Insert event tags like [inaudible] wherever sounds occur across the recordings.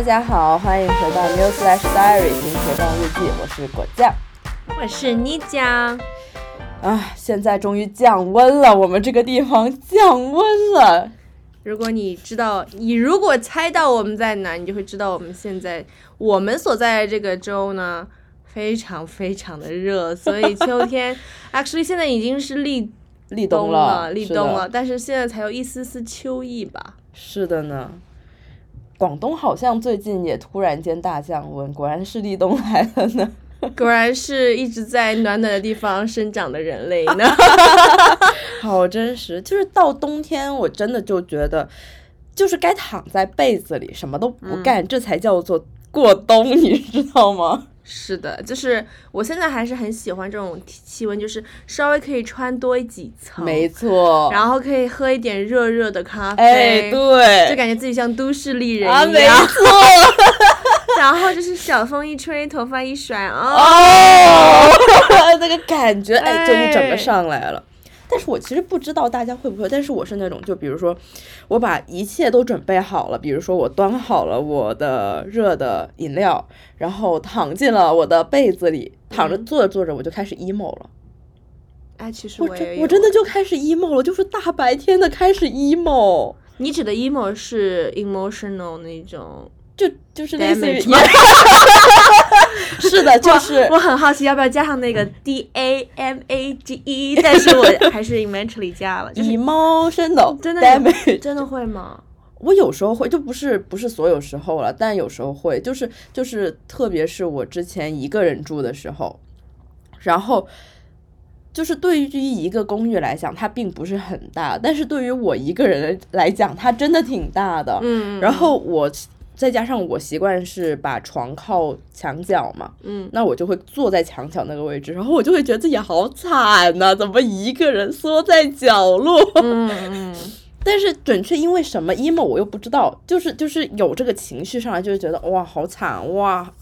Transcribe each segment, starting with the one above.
大家好，欢迎回到 New Slash Diary 新活动日记，我是果酱，我是妮酱。啊，现在终于降温了，我们这个地方降温了。如果你知道，你如果猜到我们在哪，你就会知道我们现在我们所在的这个州呢，非常非常的热，所以秋天 [laughs] actually 现在已经是立立冬了，立冬了，但是现在才有一丝丝秋意吧。是的呢。广东好像最近也突然间大降温，果然是立冬来了呢。[laughs] 果然是一直在暖暖的地方生长的人类呢。[laughs] 好真实，就是到冬天，我真的就觉得，就是该躺在被子里什么都不干，这才叫做过冬，你知道吗？是的，就是我现在还是很喜欢这种气温，就是稍微可以穿多几层，没错，然后可以喝一点热热的咖啡，哎，对，就感觉自己像都市丽人一样，没错。然后就是小风一吹，头发一甩，哦，[laughs] 那个感觉，哎，就一整个上来了。但是我其实不知道大家会不会，但是我是那种，就比如说，我把一切都准备好了，比如说我端好了我的热的饮料，然后躺进了我的被子里，躺着坐着坐着我就开始 emo 了。哎，其实我我真的就开始 emo 了，就是大白天的开始 emo。你指的 emo 是 emotional 那种。就就是类似于，[laughs] [laughs] 是的，就是我很好奇要不要加上那个 D A M A G E，[laughs] 但是我还是 eventually 加了。emotional，真的真的会吗？我有时候会，就不是不是所有时候了，但有时候会，就是就是特别是我之前一个人住的时候，然后就是对于一个公寓来讲，它并不是很大，但是对于我一个人来讲，它真的挺大的。嗯，然后我。再加上我习惯是把床靠墙角嘛，嗯，那我就会坐在墙角那个位置，然后我就会觉得自己好惨呐，怎么一个人缩在角落？嗯嗯。[laughs] 但是准确因为什么 emo 我又不知道，就是就是有这个情绪上来，就会觉得哇好惨哇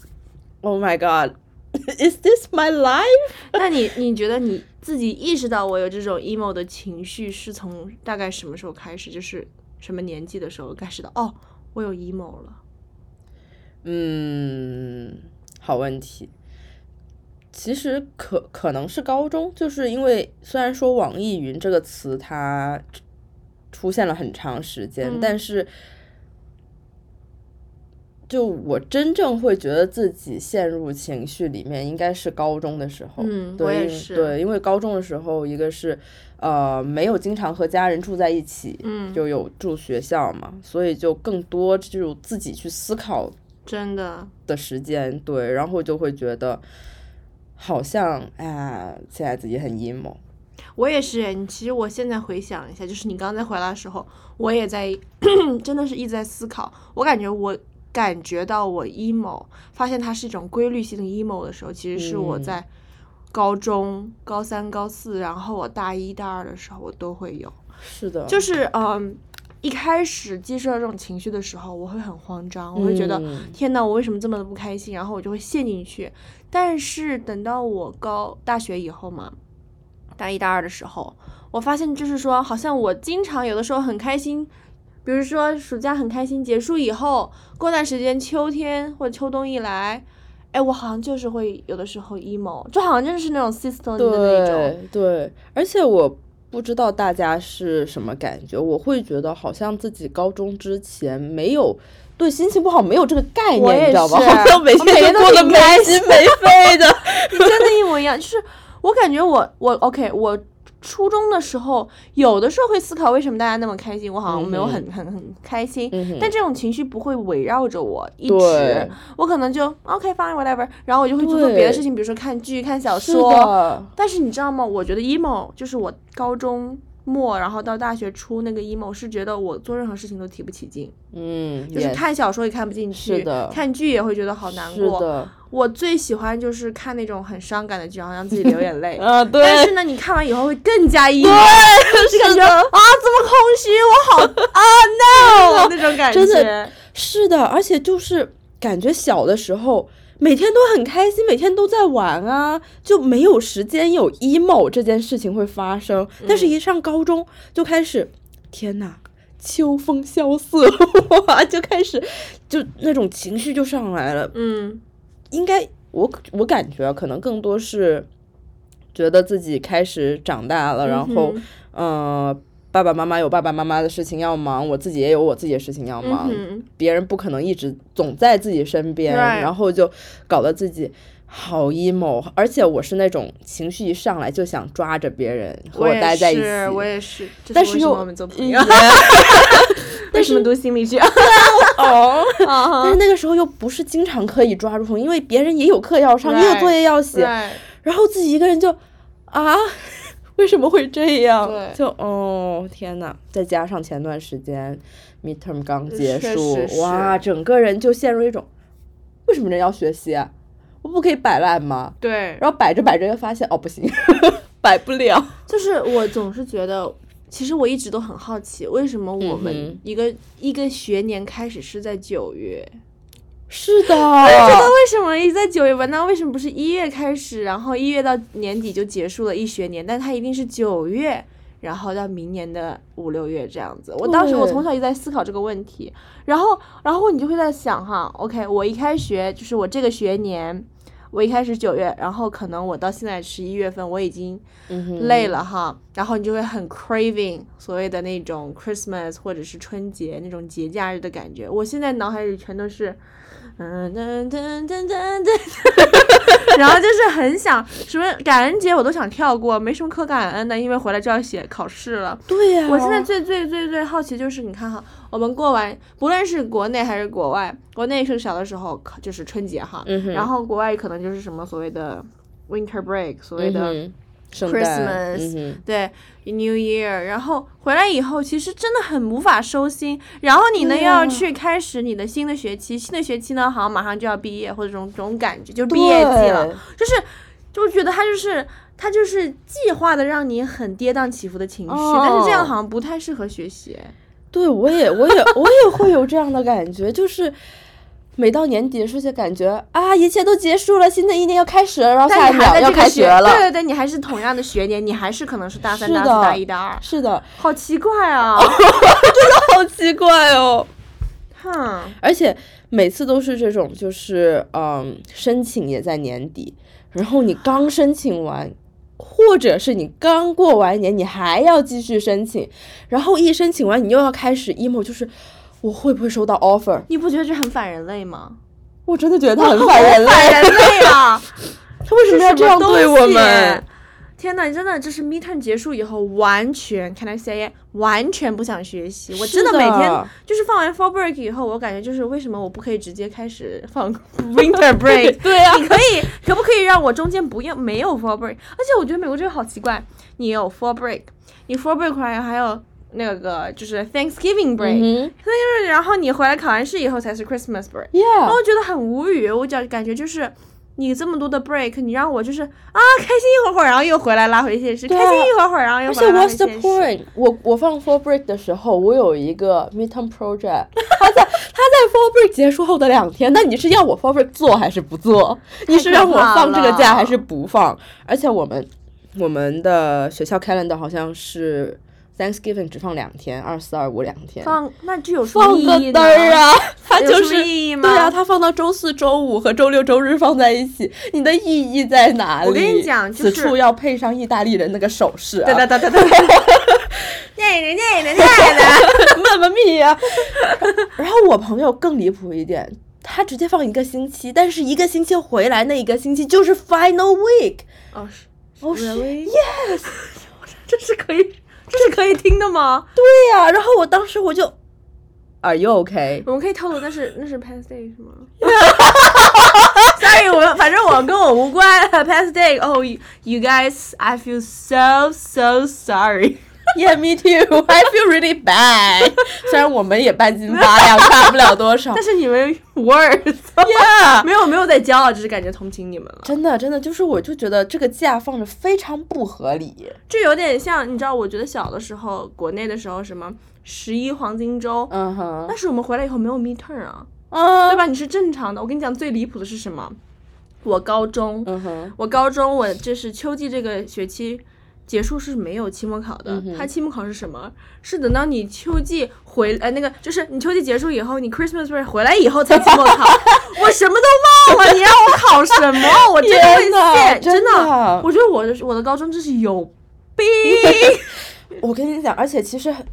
，Oh my God，Is [laughs] this my life？[laughs] 那你你觉得你自己意识到我有这种 emo 的情绪是从大概什么时候开始？就是什么年纪的时候开始的？哦，我有 emo 了。嗯，好问题。其实可可能是高中，就是因为虽然说网易云这个词它出现了很长时间，但是就我真正会觉得自己陷入情绪里面，应该是高中的时候。嗯，我也是。对，因为高中的时候，一个是呃没有经常和家人住在一起，嗯，就有住学校嘛，所以就更多就自己去思考。真的的时间对，然后就会觉得好像啊，现在自己很 emo。我也是，你其实我现在回想一下，就是你刚才回来的时候，我也在 [clears throat] 真的是一直在思考。我感觉我感觉到我 emo，发现它是一种规律性的 emo 的时候，其实是我在高中高三、高四，然后我大一、大二的时候，我都会有。是的，就是嗯。一开始接受到这种情绪的时候，我会很慌张，我会觉得天呐，我为什么这么的不开心？然后我就会陷进去。但是等到我高大学以后嘛，大一大二的时候，我发现就是说，好像我经常有的时候很开心，比如说暑假很开心，结束以后，过段时间秋天或者秋冬一来，哎，我好像就是会有的时候 emo，就好像就是那种 system 的那种。对，而且我。不知道大家是什么感觉？我会觉得好像自己高中之前没有对心情不好没有这个概念，你知道吧？[laughs] 好像每天都过得没心没肺的。[laughs] 你真的，一模一样。就是我感觉我我 OK 我。初中的时候，有的时候会思考为什么大家那么开心，我好像没有很很很开心。但这种情绪不会围绕着我一直，我可能就 OK fine whatever，然后我就会去做别的事情，比如说看剧、看小说。但是你知道吗？我觉得 emo 就是我高中。末，然后到大学初那个 emo 是觉得我做任何事情都提不起劲，嗯，就是看小说也看不进去，看剧也会觉得好难过。我最喜欢就是看那种很伤感的剧，然后让自己流眼泪。[laughs] 啊，对。但是呢，你看完以后会更加 emo，就感觉啊，这么空虚，我好啊 no [laughs] 那种感觉。是的，而且就是感觉小的时候。每天都很开心，每天都在玩啊，就没有时间有 emo 这件事情会发生。但是，一上高中就开始，天呐，秋风萧瑟，[laughs] 哇，就开始就那种情绪就上来了。嗯应该我我感觉可能更多是觉得自己开始长大了，然后嗯呃。爸爸妈妈有爸爸妈妈的事情要忙，我自己也有我自己的事情要忙。嗯别人不可能一直总在自己身边然后就搞得自己好 emo，而且我是那种情绪一上来就想抓着别人和我待在一起，我也是，这但是又是为什么我们做朋友，嗯 [laughs] [laughs] 为什么读心理学？[laughs] 但是那个时候又不是经常可以抓住，因为别人也有课要上，也有作业要写然后自己一个人就啊，[laughs] 为什么会这样？对就哦天呐，再加上前段时间 midterm 刚结束哇，整个人就陷入一种为什么人要学习啊？我不可以摆烂吗？对，然后摆着摆着又发现哦不行，[laughs] 摆不了。就是我总是觉得，其实我一直都很好奇，为什么我嗯们一个、一个学年开始是在九月？[laughs] 是的，[laughs] 觉得为什么一直在九月份？那为什么不是一月开始，然后一月到年底就结束了一学年？但它一定是九月，然后到明年的五六月这样子。我当时我从小就在思考这个问题，然后然后你就会在想哈，OK，我一开学就是我这个学年。我一开始九月，然后可能我到现在十一月份，我已经累了哈，然后你就会很 craving 所谓的那种 Christmas 或者是春节那种节假日的感觉。我现在脑海里全都是，嗯噔噔噔噔噔，[laughs] 然后就是很想什么感恩节我都想跳过，没什么可感恩的，因为回来就要写考试了。对呀、我现在最最最最好奇就是，你看哈，我们过完，不论是国内还是国外，国内是小的时候考就是春节哈，嗯然后国外可能就是什么所谓的 winter break，所谓的、Christmas 对 New Year，然后回来以后，其实真的很无法收心。然后你呢要去开始你的新的学期，新的学期呢好像马上就要毕业，或者这种这种感觉，就毕业季了，就是就觉得他就是他就是计划的让你很跌宕起伏的情绪，哦但是这样好像不太适合学习。对，我也，我也，我也会有这样的感觉，就是每到年底的时候就感觉啊，一切都结束了，新的一年要开始了，然后下一秒要开学了。对对对，你还是同样的学年，你还是可能是大三、大四、大一、大二，是的，好奇怪啊！[laughs] 真的好奇怪哦。[laughs] 哼，而且每次都是这种，就是嗯，申请也在年底，然后你刚申请完，或者是你刚过完年，你还要继续申请，然后一申请完，你又要开始 emo，就是我会不会收到 offer？你不觉得这很反人类吗？我真的觉得他很反人类，反人类啊！[laughs] 他为什么要这样对我们？？天呐，真的，这是 midterm 结束以后，完全 can I say it，完全不想学习。我真的每天就是放完 fall break 以后，我感觉就是为什么我不可以直接开始放 [laughs] winter break？[laughs] 对啊你可以，可不可以让我中间不要没有 fall break？而且我觉得美国这个好奇怪，你有 fall break，你 fall break 回来还有那个就是 Thanksgiving break，、那就是然后你回来考完试以后才是 Christmas break。哼然后我觉得很无语，我感感觉就是你这么多的 break，你让我就是啊开心一会儿会儿，然后又回来拉回现实，开心一会儿会儿，然后又而且回来拉回 What's the。point？我我放 fall break 的时候，我有一个 midterm project，[laughs] 他在他在 fall break 结束后的两天，那你是要我 fall break 做还是不做？你是让我放这个假还是不放？而且我们我们的学校 calendar 好像是 Thanksgiving 只放两天，二四二五两天。放那这有放个？嘚儿啊！[laughs] 它就是意义吗对啊，它放到周四周五和周六周日放在一起，你的意义在哪里？我跟你讲就是此处要配上意大利人那个手势啊！哒哒哒哒哒，念的念的念的，妈妈咪呀！[laughs] [laughs] 然后我朋友更离谱一点，他直接放一个星期，但是一个星期回来那一个星期就是 final week。哦是哦是 Really？yes，这是可以这是可以听的吗？对呀、然后我当时我就，Are you okay？我们可以透露那是那是 past day 是吗？Sorry，我反正我跟我无关 past day。Oh, you you guys, I feel so so sorry. Yeah, me too. I feel really bad. 虽然我们也半斤八两，差不了多少但。是你们 worse，Yeah，没有没有在骄傲，只是感觉同情你们了。真的真的就是，我就觉得这个假放着非常不合理。这有点像，你知道，我觉得小的时候，国内的时候什么十一黄金周，嗯哼，但是我们回来以后没有 midterm 啊，啊对，吧？你是正常的。我跟你讲，最离谱的是什么？我高中，嗯哼，我高中我这是秋季这个学期结束是没有期末考的，嗯它期末考是什么？是等到你秋季回呃那个就是你秋季结束以后，你 Christmas break 回来以后才期末考。[laughs] 我什么都忘了，你让我考什么？我真的会谢，真的的我觉得我的我的高中真是有病。[laughs] 我跟你讲，而且其实很，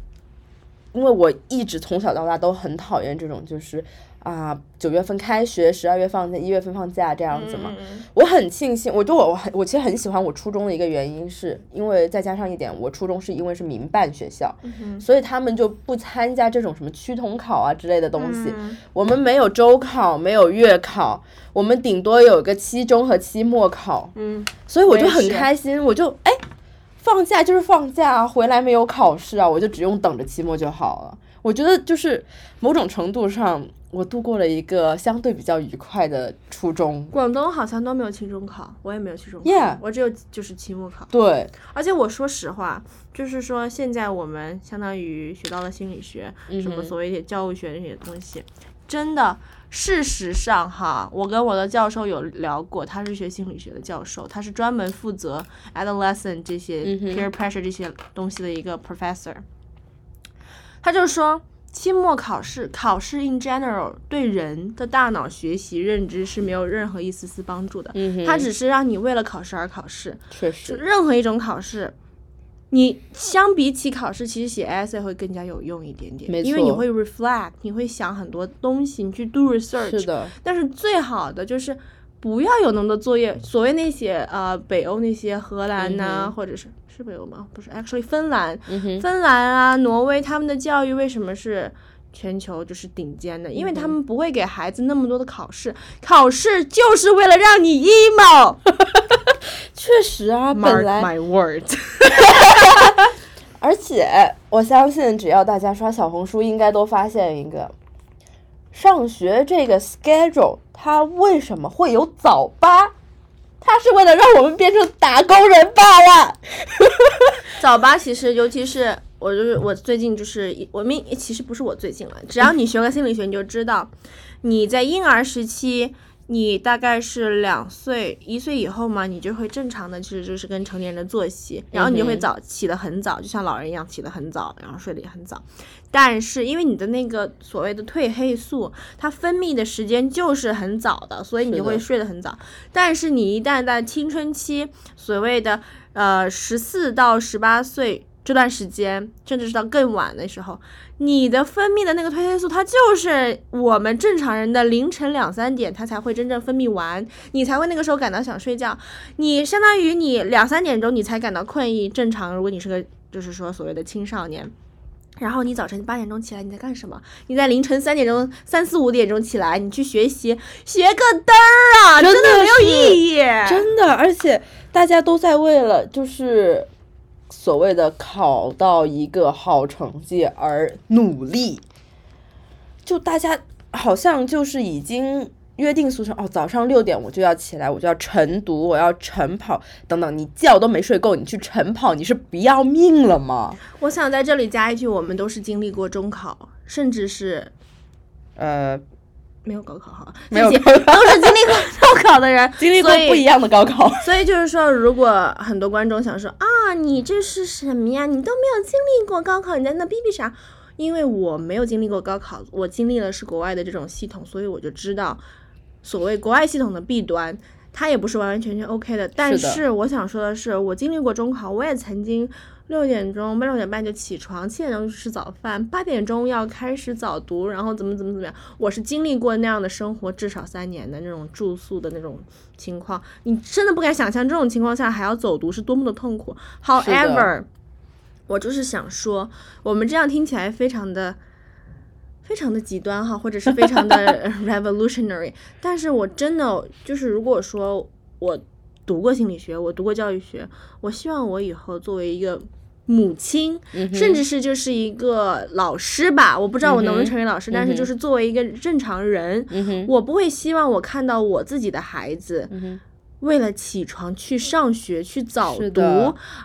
因为我一直从小到大都很讨厌这种，就是啊，九月份开学，十二月放假，一月份放假这样子嘛。嗯我很庆幸，我就我我很我其实很喜欢我初中的一个原因，是因为再加上一点，我初中是因为是民办学校，嗯所以他们就不参加这种什么区统考啊之类的东西。嗯我们没有周考，没有月考，我们顶多有个期中和期末考。嗯，所以我就很开心，我就哎，放假就是放假啊，回来没有考试啊，我就只用等着期末就好了。我觉得就是某种程度上，我度过了一个相对比较愉快的初中。广东好像都没有期中考，我也没有期中考 Yeah 我只有就是期末考。对，而且我说实话，就是说现在我们相当于学到了心理学，什么所谓的教育学那些东西，真的。事实上，哈，我跟我的教授有聊过，他是学心理学的教授，他是专门负责 adolescent 这些 peer pressure 这些东西的一个 professor。他就说，期末考试，考试 in general 对人的大脑学习认知是没有任何一丝丝帮助的，嗯，它只是让你为了考试而考试。确实，任何一种考试，你相比起考试，其实写 essay 会更加有用一点点，没错因为你会 reflect，你会想很多东西，你去 do research。的，但是最好的就是不要有那么多作业，所谓那些呃北欧那些荷兰呐、嗯或者是是北欧吗？不是，actually 芬兰，嗯，芬兰啊，挪威他们的教育为什么是？全球就是顶尖的，因为嗯他们不会给孩子那么多的考试，考试就是为了让你 emo。[laughs] 确实啊，本 Mark 来 my words。[laughs] [laughs] 而且我相信，只要大家刷小红书，应该都发现一个，上学这个 schedule 它为什么会有早八？它是为了让我们变成打工人罢了。[laughs] 早八其实，尤其是我就是我最近就是我们其实不是我最近了，只要你学过心理学，你就知道你在婴儿时期。你大概是两岁、一岁以后嘛，你就会正常的，其实就是跟成年人的作息，然后你就会早起得很早，就像老人一样起得很早，然后睡得也很早。但是因为你的那个所谓的褪黑素，它分泌的时间就是很早的，所以你就会睡得很早。但是你一旦在青春期，所谓的呃十四到十八岁这段时间，甚至是到更晚的时候，你的分泌的那个褪黑素，它就是我们正常人的凌晨两三点，它才会真正分泌完，你才会那个时候感到想睡觉。你相当于你两三点钟你才感到困意，正常。如果你是个就是说所谓的青少年。然后你早晨八点钟起来，你在干什么？你在凌晨三点钟、三四五点钟起来，你去学习，学个嘚儿啊！真的没有意义。真的，而且大家都在为了就是所谓的考到一个好成绩而努力，就大家好像就是已经约定俗成哦，早上六点我就要起来，我就要晨读，我要晨跑等等，你觉都没睡够，你去晨跑，你是不要命了吗？我想在这里加一句，我们都是经历过中考，甚至是呃，没有高考哈，没有都是经历过高考的人，[laughs] 经历过不一样的高考，所以就是说，如果很多观众想说啊，你这是什么呀？你都没有经历过高考，你在那逼逼啥？因为我没有经历过高考，我经历的是国外的这种系统，所以我就知道所谓国外系统的弊端，它也不是完完全全 OK 的。但是我想说的是，我经历过中考，我也曾经六点钟、六点半就起床，七点钟去吃早饭，八点钟要开始早读，然后怎么怎么怎么样。我是经历过那样的生活，至少三年的那种住宿的那种情况，你真的不敢想象这种情况下还要走读是多么的痛苦。However，我就是想说，我们这样听起来非常的。非常的极端哈，或者是非常的 [laughs] revolutionary，但是我真的就是，如果说我读过心理学，我读过教育学，我希望我以后作为一个母亲，嗯甚至是就是一个老师吧，我不知道我能不能成为老师，但是就是作为一个正常人，嗯，我不会希望我看到我自己的孩子。嗯，为了起床去上学去早读，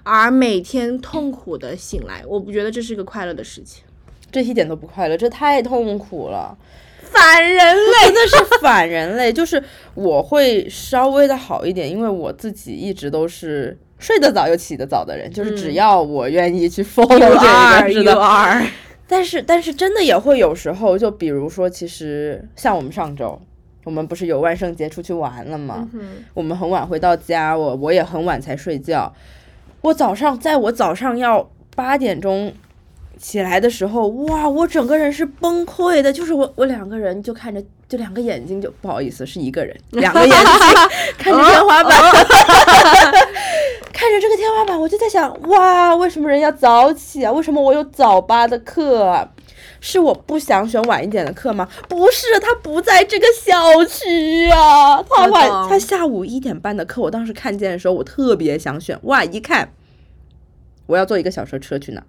而每天痛苦的醒来，我不觉得这是个快乐的事情。这一点都不快乐，这太痛苦了。反人类，真的是反人类。就是我会稍微的好一点，因为我自己一直都是睡得早又起得早的人，就是只嗯要我愿意去 [laughs] follow 这个，are, 是 you 的。are。但是但是真的也会有时候，就比如说，其实像我们上周，我们不是有万圣节出去玩了吗？嗯我们很晚回到家，我我也很晚才睡觉。我早上在我早上要八点钟起来的时候，哇，我整个人是崩溃的，就是我我两个人就看着，就两个眼睛就不好意思是一个人，两个眼睛 [laughs] 看着天花板，[laughs] 看着这个天花板，我就在想，哇，为什么人要早起啊？为什么我有早八的课啊？是我不想选晚一点的课吗？不是，他不在这个小区啊，他晚他下午一点半的课，我当时看见的时候，我特别想选，哇，一看我要坐一个小时车去哪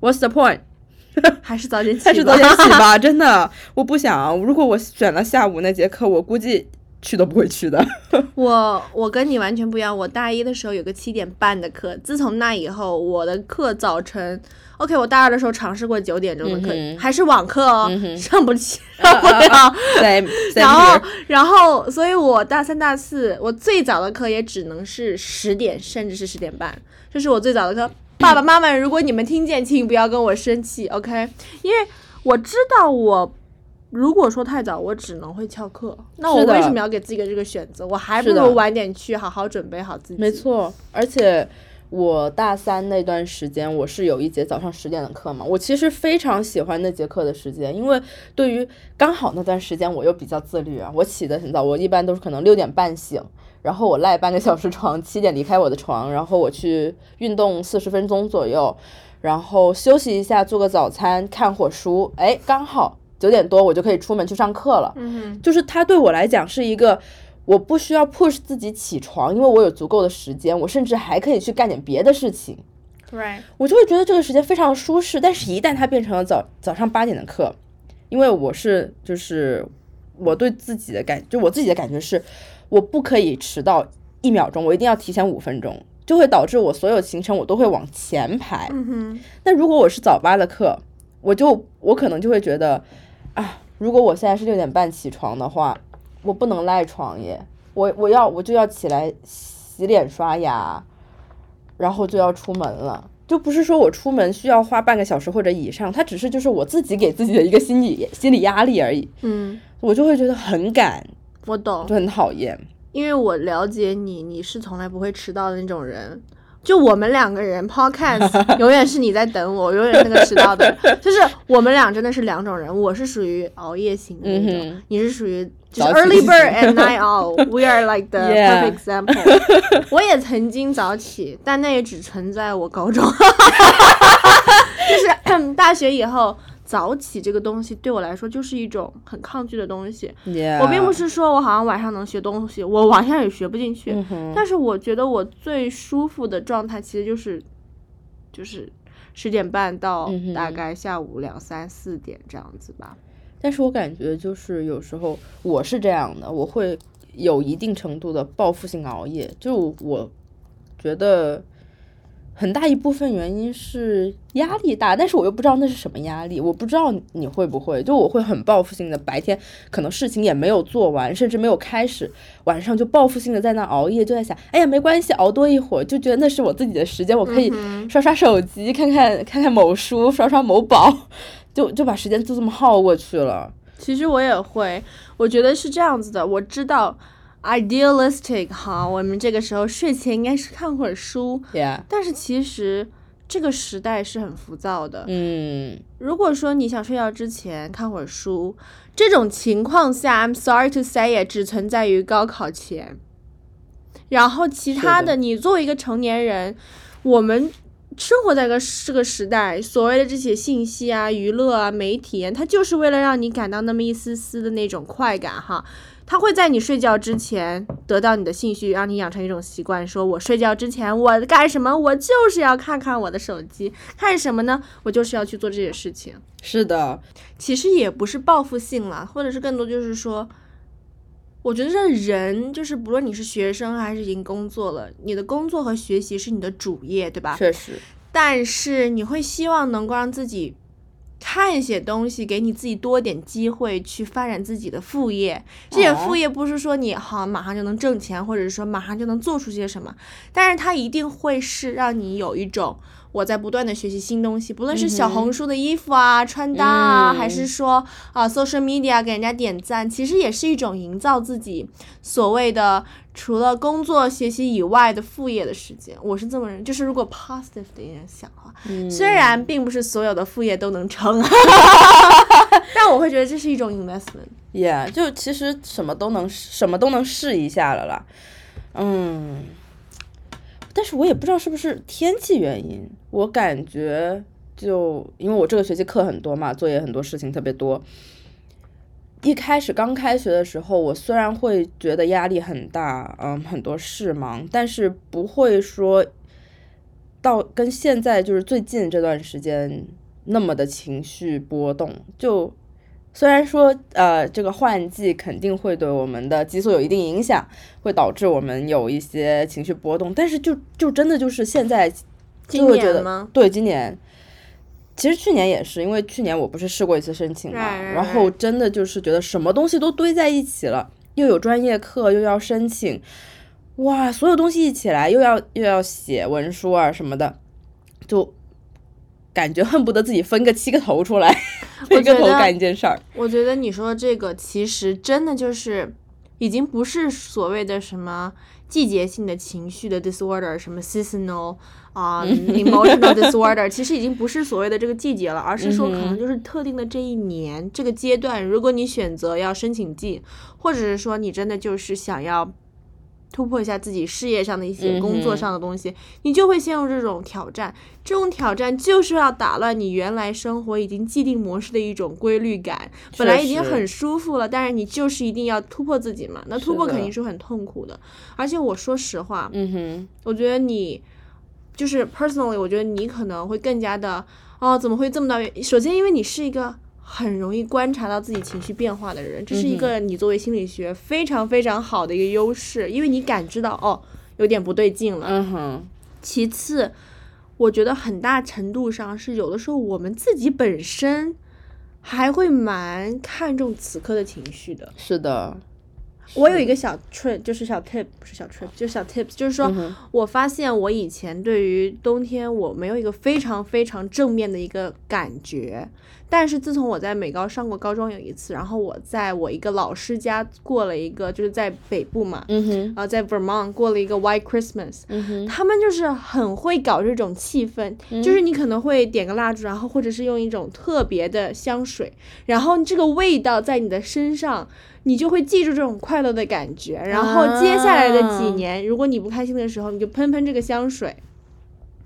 ？What's the point？[laughs] 还是早点起。还是早点起吧，[laughs] 真的，我不想。如果我选了下午那节课，我估计去都不会去的。[laughs] 我我跟你完全不一样，我大一的时候有个七点半的课，自从那以后，我的课早晨，OK，我大二的时候尝试过九点钟的课，嗯还是网课哦，嗯上不起，上不 [laughs] 了。[laughs] 对，然后，然后，所以我大三、大四，我最早的课也只能是十点，甚至是十点半，这是我最早的课。爸爸妈妈，如果你们听见，请不要跟我生气，OK？因为我知道我如果说太早，我只能会翘课。那我为什么要给自己个这个选择？我还不如晚点去，好好准备好自己。没，错，而且我大三那段时间，我是有一节早上十点的课嘛，我其实非常喜欢那节课的时间，因为对于刚好那段时间我又比较自律啊，我起得很早，我一般都是可能六点半醒。然后我赖半个小时床，七点离开我的床，然后我去运动四十分钟左右，然后休息一下，做个早餐，看会儿书，哎，刚好九点多我就可以出门去上课了。嗯就是它对我来讲是一个，我不需要 push 自己起床，因为我有足够的时间，我甚至还可以去干点别的事情，哼，right，我就会觉得这个时间非常舒适。但是，一旦它变成了早早上八点的课，因为我是就是我对自己的感，就我自己的感觉是，我不可以迟到一秒钟，我一定要提前五分钟。就会导致我所有行程我都会往前排。嗯哼，那如果我是早八的课，我就我可能就会觉得，啊，如果我现在是六点半起床的话，我不能赖床耶，我我要我就要起来洗脸刷牙，然后就要出门了。就不是说我出门需要花半个小时或者以上，它只是就是我自己给自己的一个心理心理压力而已，嗯，我就会觉得很赶，我懂就，很讨厌。因为我了解你，你是从来不会迟到的那种人。就我们两个人 podcast [laughs] 永远是你在等我，永远是那个迟到的人。[laughs] 就是我们俩真的是两种人，我是属于熬夜型的那种，嗯你是属于就是 early bird and night owl。[laughs] We are like the perfect example。我也曾经早起，但那也只存在我高中，就是 [clears throat] 大学以后。早起这个东西对我来说就是一种很抗拒的东西。我并不是说我好像晚上能学东西，我晚上也学不进去。但是我觉得我最舒服的状态其实就是，就是十点半到大概下午两三四点这样子吧。但是我感觉就是有时候我是这样的，我会有一定程度的报复性熬夜，就我觉得很大一部分原因是压力大，但是我又不知道那是什么压力，我不知道你会不会，就我会很报复性的，白天可能事情也没有做完，甚至没有开始，晚上就报复性的在那熬夜，就在想，哎呀没关系，熬多一会儿，就觉得那是我自己的时间，我可以刷刷手机，看看看看某书，刷刷某宝。就就把时间就这么耗过去了。其实我也会，我觉得是这样子的。我知道 idealistic 哈，我们这个时候睡前应该是看会儿书，Yeah，但是其实这个时代是很浮躁的。嗯，如果说你想睡觉之前看会儿书，这种情况下，I'm sorry to say it，只存在于高考前。然后其他的的，你作为一个成年人，我们生活在个这个时代，所谓的这些信息啊、娱乐啊、媒体啊，它就是为了让你感到那么一丝丝的那种快感哈。它会在你睡觉之前得到你的兴趣，让你养成一种习惯，说我睡觉之前我干什么？我就是要看看我的手机，看什么呢？我就是要去做这些事情。是的，其实也不是报复性了，或者是更多就是说，我觉得这人就是不论你是学生还是已经工作了，你的工作和学习是你的主业，对吧？确实，但是你会希望能够让自己看一些东西，给你自己多点机会去发展自己的副业。这些副业不是说你好马上就能挣钱，或者是说马上就能做出些什么，但是它一定会是让你有一种我在不断的学习新东西，不论是小红书的衣服啊、穿搭啊，还是说啊 social media 给人家点赞，其实也是一种营造自己所谓的除了工作学习以外的副业的时间。我是这么认，就是如果 positive 的一点想的话，虽然并不是所有的副业都能成，[laughs] 但我会觉得这是一种 investment。Yeah，就其实什么都能什么都能试一下了啦，嗯，但是我也不知道是不是天气原因，我感觉就因为我这个学期课很多嘛，作业很多，事情特别多。一开始刚开学的时候，我虽然会觉得压力很大，嗯，很多事忙，但是不会说到跟现在就是最近这段时间那么的情绪波动。就虽然说呃，这个换季肯定会对我们的激素有一定影响，会导致我们有一些情绪波动，但是就就真的就是现在就今会觉得年吗？对，今年。其实去年也是，因为去年我不是试过一次申请嘛然后真的就是觉得什么东西都堆在一起了，又有专业课，又要申请，哇，所有东西一起来，又要又要写文书啊什么的，就感觉恨不得自己分个七个头出来，我觉得干一件事儿。我觉得你说的这个其实真的就是，已经不是所谓的什么季节性的情绪的 disorder，什么 seasonal 啊、[laughs] emotional disorder，其实已经不是所谓的这个季节了，而是说可能就是特定的这一年、这个阶段，如果你选择要申请季，或者是说你真的就是想要。突破一下自己事业上的一些工作上的东西，你就会陷入这种挑战。这种挑战就是要打乱你原来生活已经既定模式的一种规律感。本来已经很舒服了，但是你就是一定要突破自己嘛。那突破肯定是很痛苦的。而且我说实话，嗯哼，我觉得你就是 personally，我觉得你可能会更加的哦，怎么会这么大？首先，因为你是一个很容易观察到自己情绪变化的人，这是一个你作为心理学非常非常好的一个优势，因为你感知到哦，有点不对劲了。嗯哼，其次，我觉得很大程度上是有的时候我们自己本身还会蛮看重此刻的情绪的。是的，我有一个小 trick，就是小 tip，不是小 trick，就是小 tips，就是说、嗯我发现我以前对于冬天我没有一个非常非常正面的一个感觉，但是自从我在美高上过高中有一次，然后我在我一个老师家过了一个，就是在北部嘛，嗯哼，然后在 Vermont 过了一个 White Christmas，嗯哼，他们就是很会搞这种气氛，就是你可能会点个蜡烛，然后或者是用一种特别的香水，然后这个味道在你的身上，你就会记住这种快乐的感觉。然后接下来的几啊年，如果你不开心的时候，你就喷喷这个香水，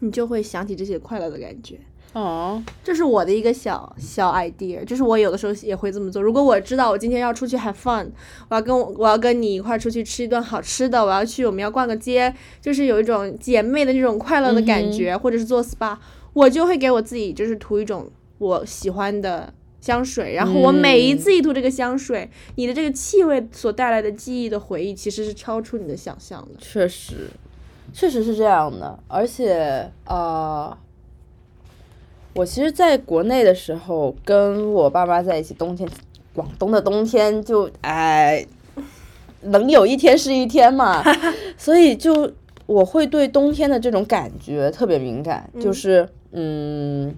你就会想起这些快乐的感觉。哦，这是我的一个小小 idea，就是我有的时候也会这么做。如果我知道我今天要出去 have fun，我要跟我我要跟你一块儿出去吃一顿好吃的，我要去我们要逛个街，就是有一种姐妹的这种快乐的感觉，或者是做 SPA，我就会给我自己就是涂一种我喜欢的香水，然后我每一次一涂这个香水，你的这个气味所带来的记忆的回忆，其实是超出你的想象的。确实，确实是这样的，而且呃，我其实在国内的时候跟我爸妈在一起，冬天，广东的冬天就哎，能有一天是一天嘛，[laughs] 所以就我会对冬天的这种感觉特别敏感，就是嗯。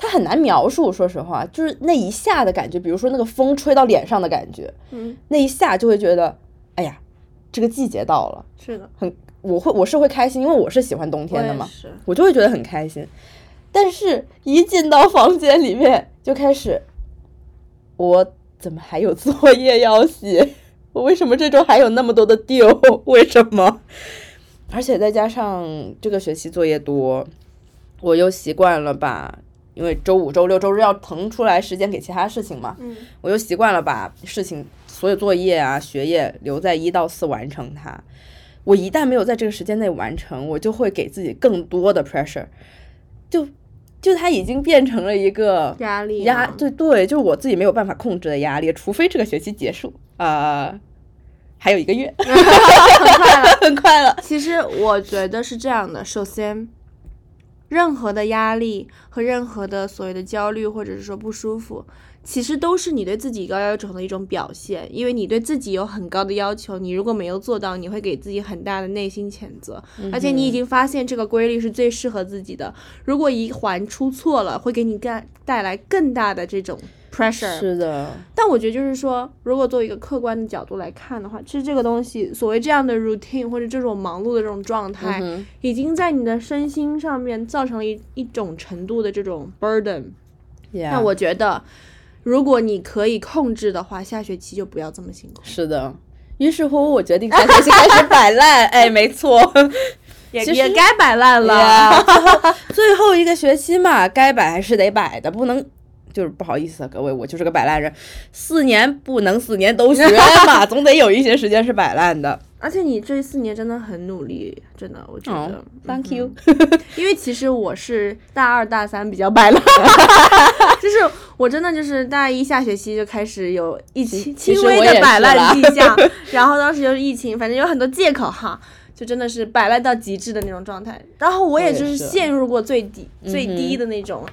它很难描述，说实话，就是那一下的感觉，比如说那个风吹到脸上的感觉，嗯，那一下就会觉得，哎呀，这个季节到了，是的，很我会我是会开心，因为我是喜欢冬天的嘛，是。我就会觉得很开心。但是，一进到房间里面就开始，我怎么还有作业要写？[laughs] 我为什么这周还有那么多的丢？[laughs] 为什么？而且再加上这个学期作业多，我又习惯了把，因为周五、周六、周日要腾出来时间给其他事情嘛，嗯我又习惯了把事情所有作业啊、学业留在一到四完成它。我一旦没有在这个时间内完成，我就会给自己更多的 pressure，就就它已经变成了一个压力压，啊对对，就是我自己没有办法控制的压力，除非这个学期结束，呃，还有一个月，[laughs] 很快了。[laughs] 很快了，其实我觉得是这样的，首先，任何的压力和任何的所谓的焦虑或者是说不舒服，其实都是你对自己高要求的一种表现，因为你对自己有很高的要求，你如果没有做到，你会给自己很大的内心谴责，而且你已经发现这个规律是最适合自己的，如果一环出错了，会给你带带来更大的这种。pressure 是的，但我觉得就是说，如果作为一个客观的角度来看的话，其实这个东西，所谓这样的 routine 或者这种忙碌的这种状态，已经在你的身心上面造成了一一种程度的这种 burden。那我觉得，如果你可以控制的话，下学期就不要这么辛苦。是的，于是乎我决定下学期开始摆烂。哎，没错，也也该摆烂了。最后一个学期嘛，该摆还是得摆的，不能。就是不好意思啊，各位，我就是个摆烂人。四年不能四年都学嘛，[laughs] 总得有一些时间是摆烂的。而且你这四年真的很努力，真的，我觉得。Thank you。[laughs] 因为其实我是大二大三比较摆烂，[laughs] 就是我真的就是大一下学期就开始有一轻轻微的摆烂迹象，然后当时就是疫情，反正有很多借口哈，就真的是摆烂到极致的那种状态。然后我也就是陷入过最低最低的那种。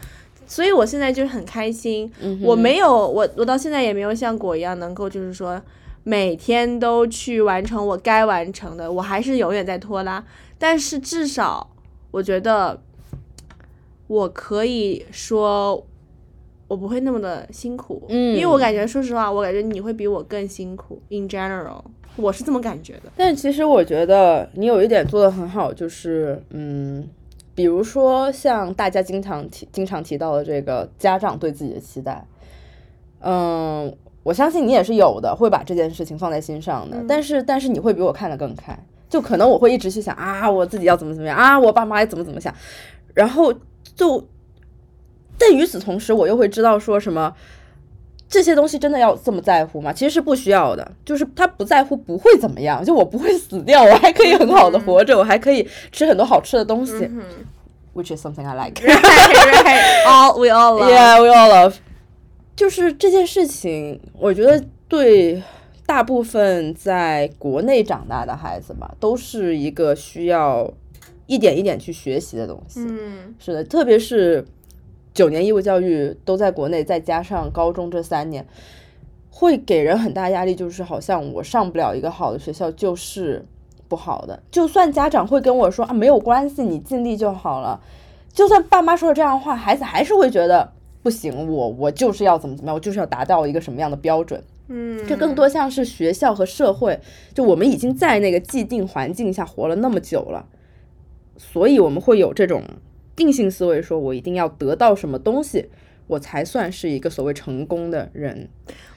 所以，我现在就是很开心。我没有，我我到现在也没有像果一样能够，就是说每天都去完成我该完成的。我还是永远在拖拉。但是至少，我觉得我可以说，我不会那么的辛苦。嗯，因为我感觉，说实话，我感觉你会比我更辛苦。In general，我是这么感觉的。但其实我觉得你有一点做的很好，就是嗯。比如说，像大家经常提、经常提到的这个家长对自己的期待，嗯，我相信你也是有的，会把这件事情放在心上的。但是，但是你会比我看得更开，就可能我会一直去想啊，我自己要怎么怎么样啊，我爸妈怎么怎么想，然后就，但与此同时，我又会知道说什么。这些东西真的要这么在乎吗？其实是不需要的，就是他不在乎不会怎么样，就我不会死掉，我还可以很好的活着，我还可以吃很多好吃的东西，which is something I like. [laughs] All we all love. Yeah, we all love. 就是这件事情，我觉得对大部分在国内长大的孩子吧，都是一个需要一点一点去学习的东西。嗯，是的，特别是。九年义务教育都在国内，再加上高中这三年，会给人很大压力，就是好像我上不了一个好的学校就是不好的。就算家长会跟我说啊，没有关系，你尽力就好了。就算爸妈说了这样的话，孩子还是会觉得不行，我我就是要怎么怎么样，我就是要达到一个什么样的标准。嗯，这更多像是学校和社会，就我们已经在那个既定环境下活了那么久了，所以我们会有这种。定性思维说：“我一定要得到什么东西，我才算是一个所谓成功的人。”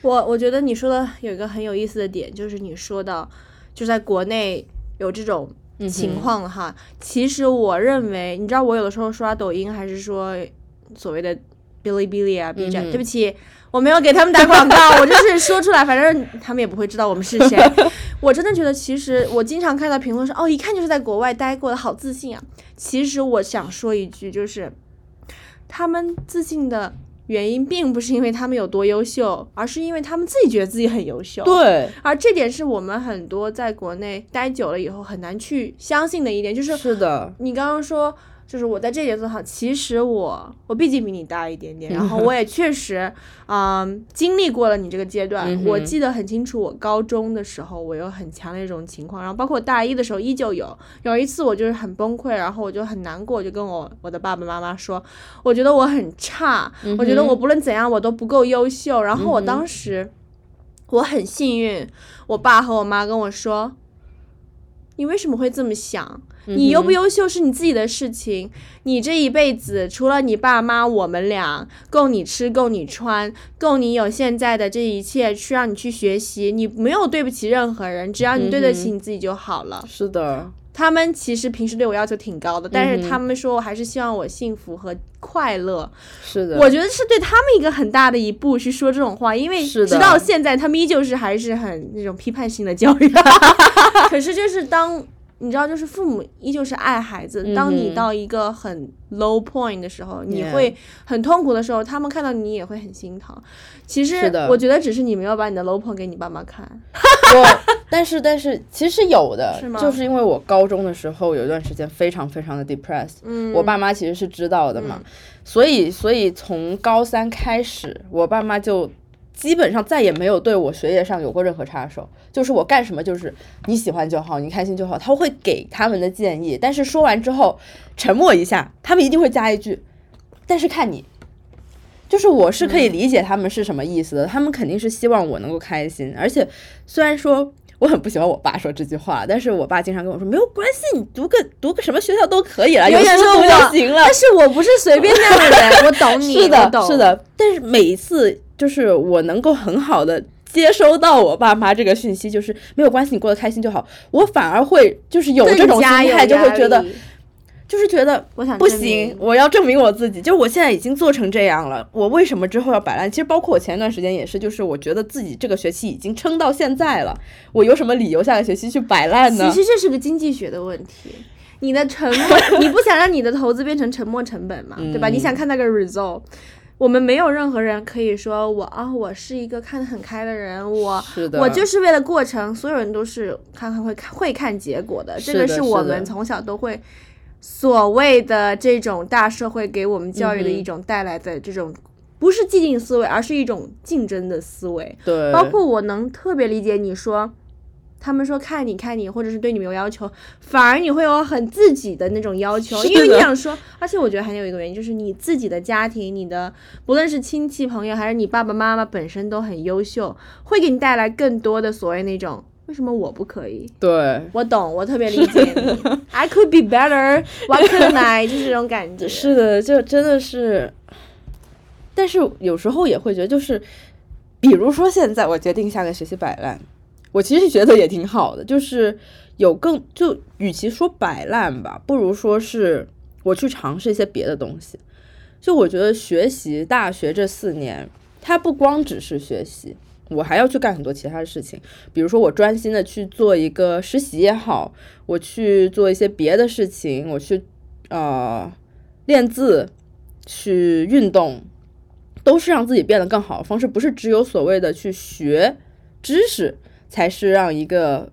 我我觉得你说的有一个很有意思的点，就是你说到就在国内有这种情况哈。其实我认为，你知道我有的时候刷抖音，还是说所谓的哔哩哔哩啊、B 站，对不起。我没有给他们打广告，我就是说出来，反正他们也不会知道我们是谁。[laughs] 我真的觉得，其实我经常看到评论说，哦，一看就是在国外待过的，好自信啊。其实我想说一句，就是他们自信的原因，并不是因为他们有多优秀，而是因为他们自己觉得自己很优秀。对，而这点是我们很多在国内待久了以后很难去相信的一点，就是是的，你刚刚说。就是我在这点做好，其实我我毕竟比你大一点点，然后 [laughs] 我也确实，嗯，经历过了你这个阶段。我记得很清楚，我高中的时候我有很强的一种情况，然后包括大一的时候依旧有。有一次我就是很崩溃，然后我就很难过，就跟我我的爸爸妈妈说，我觉得我很差，我觉得我不论怎样我都不够优秀。然后我当时我很幸运，我爸和我妈跟我说，你为什么会这么想？你优不优秀是你自己的事情。你这一辈子，除了你爸妈，我们俩够你吃，够你穿，够你有现在的这一切，去让你去学习。你没有对不起任何人，只要你对得起你自己就好了。是的，他们其实平时对我要求挺高的，但是他们说我还是希望我幸福和快乐。是的，我觉得是对他们一个很大的一步去说这种话，因为直到现在他们依旧是还是很那种批判性的教育。[laughs] 可是就是当。你知道，就是父母依旧是爱孩子。当你到一个很 low point 的时候，你会很痛苦的时候，他们看到你也会很心疼。其实，我觉得只是你没有把你的 low point 给你爸妈看。[laughs] 我但是但是其实有的是，吗就是因为我高中的时候有一段时间非常非常的 depressed，嗯我爸妈其实是知道的嘛，所以所以从高三开始，我爸妈就基本上再也没有对我学业上有过任何插手，就是我干什么就是你喜欢就好，你开心就好，他会给他们的建议，但是说完之后沉默一下，他们一定会加一句，但是看你。就是我是可以理解他们是什么意思的，他们肯定是希望我能够开心，而且虽然说我很不喜欢我爸说这句话，但是我爸经常跟我说没有关系，你读个读个什么学校都可以了，有书读就行了。但是我不是随便那样的人，我懂 [laughs] 你，是的，是，的，但是每一次就是我能够很好的接收到我爸妈这个讯息，就是没有关系，你过得开心就好，我反而会就是有这种心态，就会觉得就是觉得我想不行，我要证明我自己。就是我现在已经做成这样了，我为什么之后要摆烂？其实包括我前一段时间也是，就是我觉得自己这个学期已经撑到现在了，我有什么理由下个学期去摆烂呢？其实这是个经济学的问题。你的沉默，[laughs] 你不想让你的投资变成沉没成本嘛，对吧？你想看那个 result。我们没有任何人可以说我啊，我是一个看得很开的人，我我就是为了过程，所有人都是看看会看会看结果的，这个是我们从小都会所谓的这种大社会给我们教育的一种带来的这种。不是既定思维，而是一种竞争的思维。对，包括我能特别理解你说，他们说看你看你，或者是对你没有要求，反而你会有很自己的那种要求，因为你想说，而且我觉得还有一个原因就是你自己的家庭，你的不论是亲戚朋友还是你爸爸妈妈本身都很优秀，会给你带来更多的所谓那种。为什么我不可以？对，我懂，我特别理解你。[laughs] I could be better. Why couldn't I？就是这种感觉。是的，就真的是，但是有时候也会觉得，就是比如说现在我决定下个学期摆烂，我其实觉得也挺好的，就是有更就与其说摆烂吧，不如说是我去尝试一些别的东西。就我觉得学习大学这四年，它不光只是学习，我还要去干很多其他的事情，比如说我专心的去做一个实习也好，我去做一些别的事情，我去呃练字，去运动，都是让自己变得更好的方式，不是只有所谓的去学知识才是让一个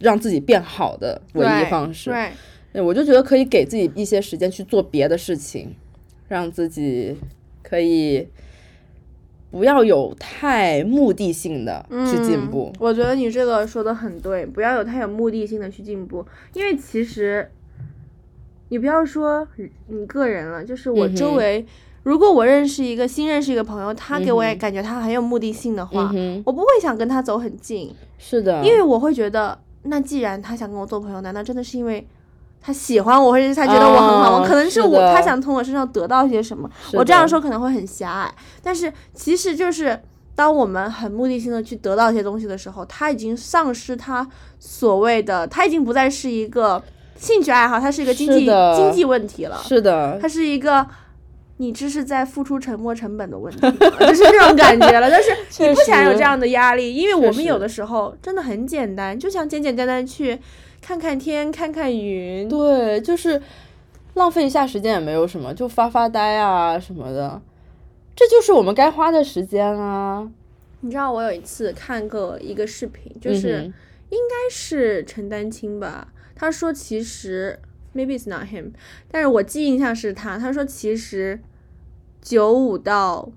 让自己变好的唯一方式。对，对，我就觉得可以给自己一些时间去做别的事情，让自己可以不要有太目的性的去进步。嗯我觉得你这个说的很对，不要有太有目的性的去进步，因为其实你不要说你个人了，就是我周围，如果我认识一个新认识一个朋友，他给我也感觉他很有目的性的话，嗯，我不会想跟他走很近，是的，因为我会觉得，那既然他想跟我做朋友，难道真的是因为？他喜欢我，或者是他觉得我很好吗？啊可能是我是他想从我身上得到一些什么。我这样说可能会很狭隘，但是其实就是当我们很目的性的去得到一些东西的时候，他已经丧失他所谓的，他已经不再是一个兴趣爱好，他是一个经济经济问题了，是的，他是一个。你这是在付出沉没成本的问题，就是这种感觉了。但是 [laughs] 你不想有这样的压力，因为我们有的时候真的很简单，就想简简单单去看看天，看看云，对，就是浪费一下时间也没有什么，就发发呆啊什么的，这就是我们该花的时间啊。你知道我有一次看过一个视频，就是、应该是陈丹青吧，他说其实 maybe it's not him，但是我记忆印象是他，他说其实九五到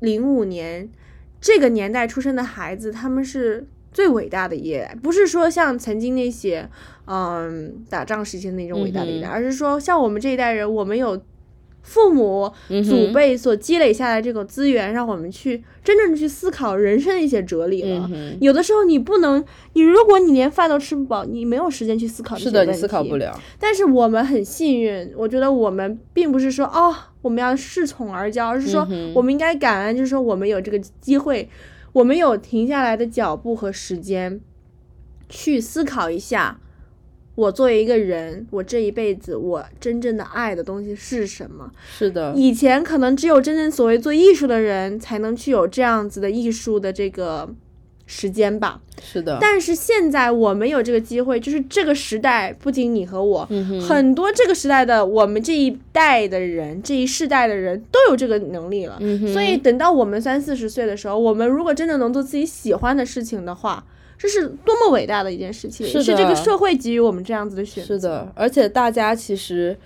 零五年这个年代出生的孩子，他们是最伟大的一代，不是说像曾经那些嗯打仗时期的那种伟大的一代，嗯而是说像我们这一代人，我们有父母、祖辈所积累下来这个资源，让我们去真正的去思考人生的一些哲理了。嗯，有的时候你不能，你如果你连饭都吃不饱，你没有时间去思考这是的，你思考题不了。但是我们很幸运，我觉得我们并不是说哦，我们要恃宠而骄，而是说我们应该感恩，就是说我们有这个机会，我们有停下来的脚步和时间，去思考一下，我作为一个人，我这一辈子我真正的爱的东西是什么？是的，以前可能只有真正所谓做艺术的人才能去有这样子的艺术的这个时间吧。是的。但是现在我们有这个机会，就是这个时代，不仅你和我，嗯很多这个时代的我们这一代的人，这一世代的人都有这个能力了。嗯所以等到我们三四十岁的时候，我们如果真的能做自己喜欢的事情的话，这是多么伟大的一件事情，是是这个社会给予我们这样子的选择。是的，而且大家其实，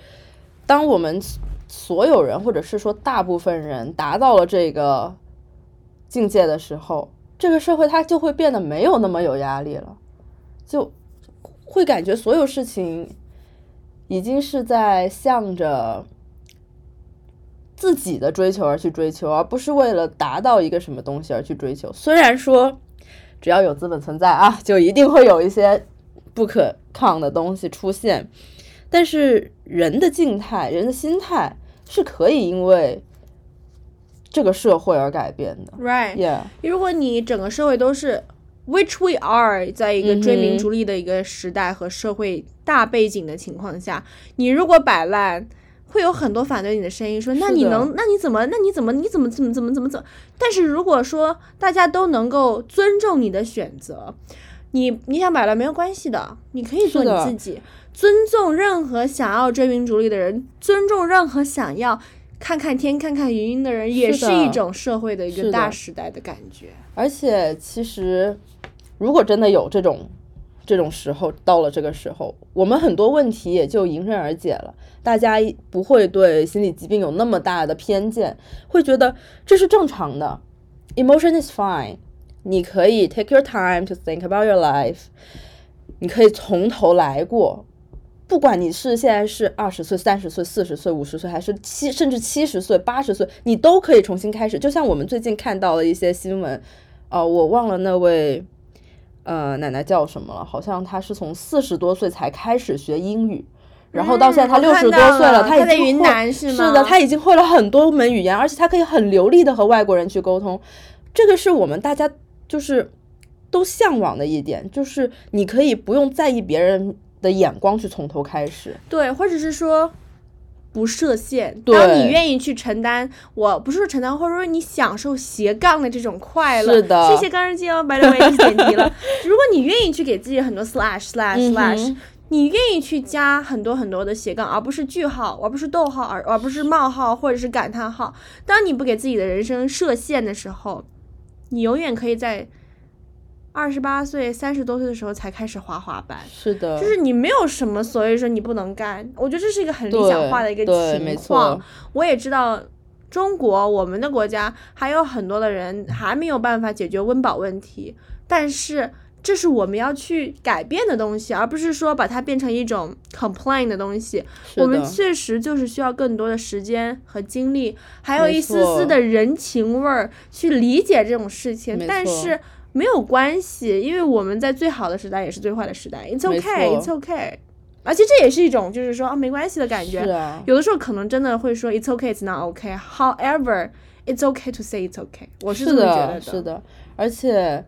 当我们所有人或者是说大部分人达到了这个境界的时候，这个社会它就会变得没有那么有压力了，就会感觉所有事情已经是在向着自己的追求而去追求，而不是为了达到一个什么东西而去追求。虽然说只要有资本存在啊，就一定会有一些不可抗的东西出现，但是人的静态、人的心态是可以因为这个社会而改变的。Right，Yeah，如果你整个社会都是 which we are，在一个追名逐利的一个时代和社会大背景的情况下，你如果摆烂。会有很多反对你的声音，说那你能，那你怎么，那你怎么，你怎么怎么怎么怎么怎么？但是如果说大家都能够尊重你的选择，你你想买了没有关系的，你可以做你自己，尊重任何想要追名逐利的人，尊重任何想要看看天、看看云的人，也是一种社会的一个大时代的感觉。而且其实如果真的有这种这种时候，到了这个时候，我们很多问题也就迎刃而解了。大家不会对心理疾病有那么大的偏见，会觉得这是正常的。Emotion is fine，你可以 take your time to think about your life，你可以从头来过。不管你是现在是二十岁、三十岁、四十岁、五十岁，还是七甚至七十岁、八十岁，你都可以重新开始。就像我们最近看到的一些新闻，呃，我忘了那位呃奶奶叫什么了，好像她是从四十多岁才开始学英语，然后到现在她嗯我看六十多岁了岁她已她在云南是吗的，他已经会了很多门语言，而且他可以很流利的和外国人去沟通。这个是我们大家就是都向往的一点，就是你可以不用在意别人的眼光去从头开始。对，或者是说不设限。当你愿意去承担，我不是说承担，或者说你享受斜杠的这种快乐。是的谢谢钢人机哦 the way，这是点题了。[laughs] 如果你愿意去给自己很多 slash slash 嗯 slash，、哼你愿意去加很多很多的斜杠，而不是句号，而不是逗号，而而不是冒号或者是感叹号。当你不给自己的人生设限的时候，你永远可以在二十八岁、三十多岁的时候才开始滑滑板。是的，就是你没有什么所谓说你不能干，我觉得这是一个很理想化的一个情况。我也知道，中国我们的国家还有很多的人还没有办法解决温饱问题，但是这是我们要去改变的东西，而不是说把它变成一种 complain 的东西。我们确实就是需要更多的时间和精力，还有一丝丝的人情味儿去理解这种事情但是没有关系，因为我们在最好的时代也是最坏的时代。It's okay, it's okay。而且这也是一种就是说啊没关系的感觉。啊，有的时候可能真的会说 It's okay, it's not okay. However, it's okay to say it's okay. 我是是这么觉得的，是的，而且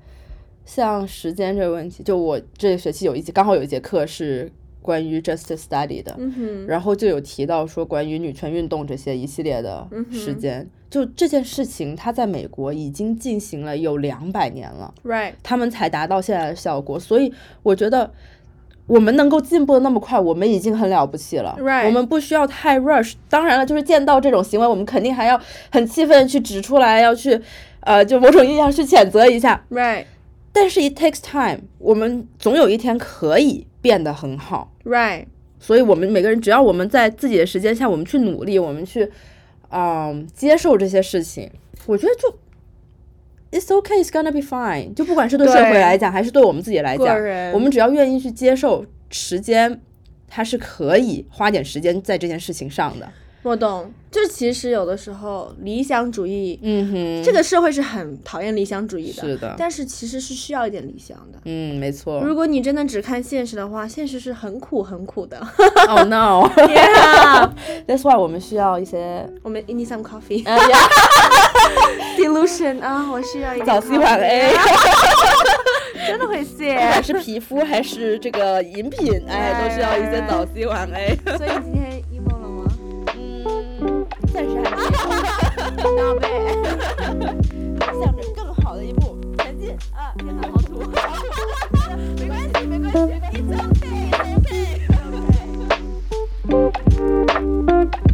像时间这个问题，就我这个学期有一节刚好有一节课是关于 justice study 的，嗯，然后就有提到说关于女权运动这些一系列的嗯时间，就这件事情，它在美国已经进行了有两百年了，right，他们才达到现在的效果，所以我觉得。我们能够进步的那么快，我们已经很了不起了。Right 我们不需要太 rush。当然了，就是见到这种行为，我们肯定还要很气愤地去指出来，要去，呃，就某种意义上去谴责一下。right, 但是 it takes time，我们总有一天可以变得很好。right，所以，我们每个人只要我们在自己的时间下，我们去努力，我们去，嗯，接受这些事情，我觉得就 it's okay, it's gonna be fine。就不管是对社会来讲，还是对我们自己来讲，我们只要愿意去接受时间，它是可以花点时间在这件事情上的。我懂。就其实有的时候理想主义，嗯哼，这个社会是很讨厌理想主义的，是的但是其实是需要一点理想的。嗯，没错。如果你真的只看现实的话，现实是很苦很苦的。[laughs] [laughs] Oh no, yeah，that's [laughs] why 我们需要一些我们 need some coffee 呃呀 delusion 啊，我需要一个早 C 晚 A。真的会谢不谢。管是皮肤还是这个饮品，哎，都需要一些早 C 晚 A。所以今天看到呗。着更好的一步前进啊！天哪，好土，没关系，没关系，没关系。[laughs]